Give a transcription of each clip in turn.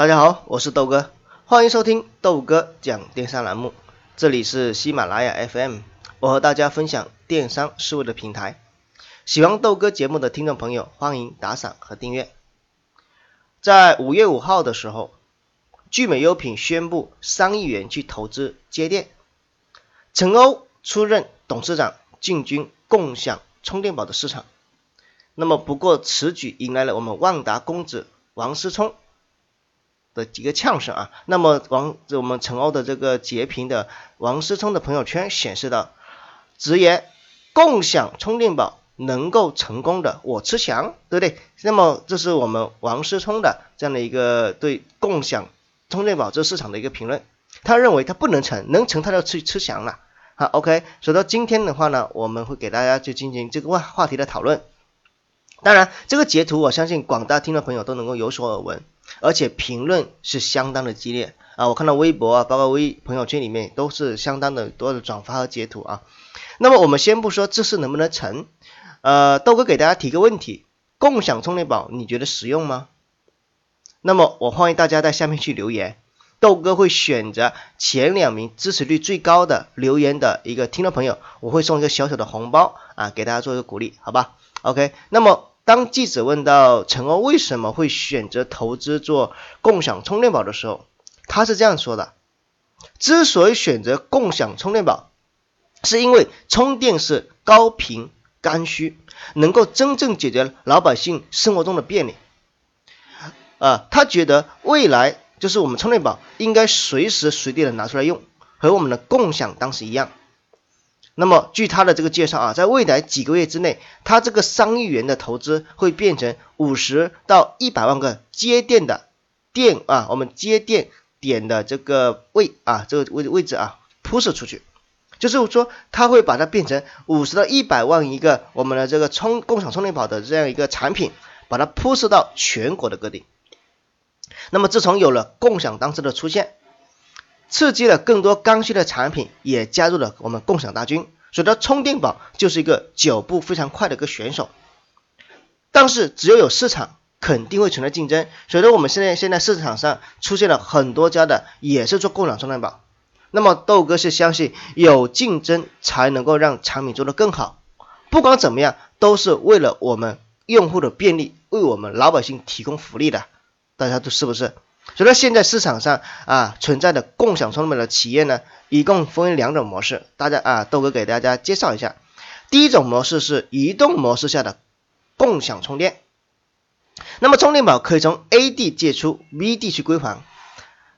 大家好，我是豆哥，欢迎收听豆哥讲电商栏目，这里是喜马拉雅 FM，我和大家分享电商思维的平台。喜欢豆哥节目的听众朋友，欢迎打赏和订阅。在五月五号的时候，聚美优品宣布三亿元去投资接电，陈欧出任董事长，进军共享充电宝的市场。那么，不过此举迎来了我们万达公子王思聪的几个呛声啊。那么，王我们陈欧的这个截屏的王思聪的朋友圈显示的，直言共享充电宝能够成功的，我吃翔，对不对？那么，这是我们王思聪的这样的一个对共享充电宝这市场的一个评论。他认为他不能成，能成他就去吃翔了。好，OK。所以到今天的话呢，我们会给大家去进行这个话话题的讨论。当然，这个截图我相信广大听众朋友都能够有所耳闻，而且评论是相当的激烈啊！我看到微博啊，包括微朋友圈里面都是相当的多的转发和截图啊。那么我们先不说这事能不能成，呃，豆哥给大家提个问题：共享充电宝你觉得实用吗？那么我欢迎大家在下面去留言，豆哥会选择前两名支持率最高的留言的一个听众朋友，我会送一个小小的红包啊，给大家做一个鼓励，好吧？OK，那么。当记者问到陈欧为什么会选择投资做共享充电宝的时候，他是这样说的：之所以选择共享充电宝，是因为充电是高频刚需，能够真正解决老百姓生活中的便利。啊，他觉得未来就是我们充电宝应该随时随地的拿出来用，和我们的共享当时一样。那么，据他的这个介绍啊，在未来几个月之内，他这个三亿元的投资会变成五十到一百万个接电的电啊，我们接电点的这个位啊，这个位位置啊，铺设出去，就是说他会把它变成五十到一百万一个我们的这个充共享充电宝的这样一个产品，把它铺设到全国的各地。那么，自从有了共享单车的出现。刺激了更多刚需的产品，也加入了我们共享大军。所以说，充电宝就是一个脚步非常快的一个选手。但是，只要有市场，肯定会存在竞争。所以说，我们现在现在市场上出现了很多家的，也是做共享充电宝。那么，豆哥是相信有竞争才能够让产品做得更好。不管怎么样，都是为了我们用户的便利，为我们老百姓提供福利的。大家都是不是？所以说，现在市场上啊存在的共享充电宝的企业呢，一共分为两种模式。大家啊，豆哥给大家介绍一下。第一种模式是移动模式下的共享充电。那么充电宝可以从 A 地借出，B 地去归还。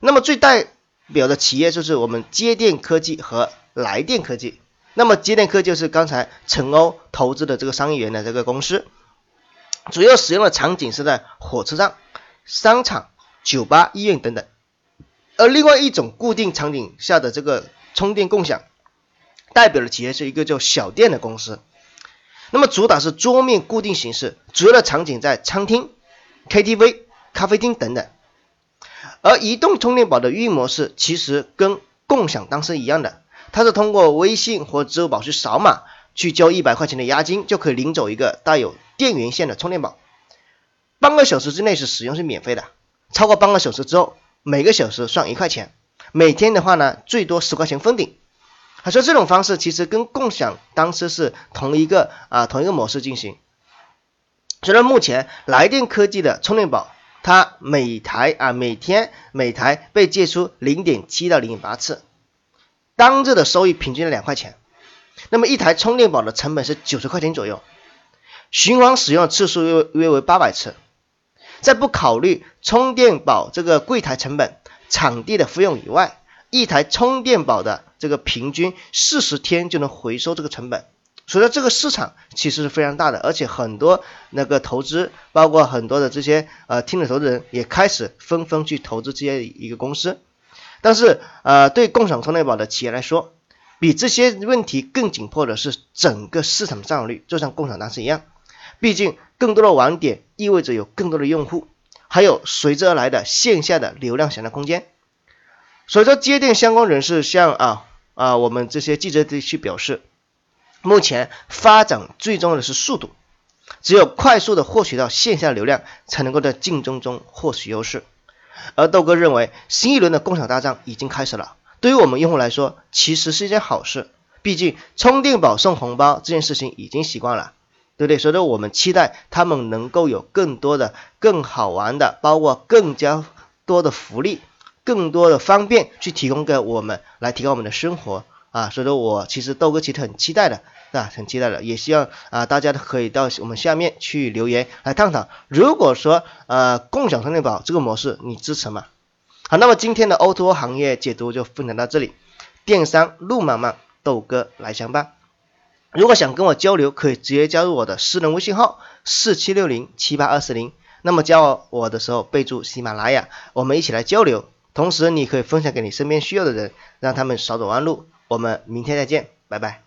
那么最代表的企业就是我们接电科技和来电科技。那么接电科技就是刚才陈欧投资的这个商业园的这个公司，主要使用的场景是在火车站、商场。酒吧、医院等等，而另外一种固定场景下的这个充电共享，代表的企业是一个叫小店的公司。那么主打是桌面固定形式，主要的场景在餐厅、KTV、咖啡厅等等。而移动充电宝的运营模式其实跟共享单车一样的，它是通过微信或支付宝去扫码，去交一百块钱的押金，就可以领走一个带有电源线的充电宝，半个小时之内是使用是免费的。超过半个小时之后，每个小时算一块钱，每天的话呢，最多十块钱封顶。他说这种方式其实跟共享单车是同一个啊同一个模式进行。虽然目前来电科技的充电宝，它每台啊每天每台被借出零点七到零点八次，当日的收益平均两块钱。那么一台充电宝的成本是九十块钱左右，循环使用次数约约为八百次。在不考虑充电宝这个柜台成本、场地的费用以外，一台充电宝的这个平均四十天就能回收这个成本，所以说这个市场其实是非常大的，而且很多那个投资，包括很多的这些呃听的投资人也开始纷纷去投资这些一个公司。但是呃对共享充电宝的企业来说，比这些问题更紧迫的是整个市场占有率，就像共享单车一样。毕竟，更多的网点意味着有更多的用户，还有随之而来的线下的流量想象空间。所以说，接电相关人士向啊啊我们这些记者地区表示，目前发展最重要的是速度，只有快速的获取到线下流量，才能够在竞争中获取优势。而豆哥认为，新一轮的共享大战已经开始了。对于我们用户来说，其实是一件好事。毕竟充电宝送红包这件事情已经习惯了，对不对？所以说我们期待他们能够有更多的、更好玩的，包括更加多的福利、更多的方便去提供给我们，来提高我们的生活啊。所以说我其实豆哥其实很期待的，啊，很期待的，也希望啊大家都可以到我们下面去留言来探讨。如果说呃共享充电宝这个模式你支持吗？好，那么今天的 O2O 行业解读就分享到这里，电商路漫漫。豆哥来相伴。如果想跟我交流，可以直接加入我的私人微信号四七六零七八二四零。那么加我的时候备注喜马拉雅，我们一起来交流。同时，你可以分享给你身边需要的人，让他们少走弯路。我们明天再见，拜拜。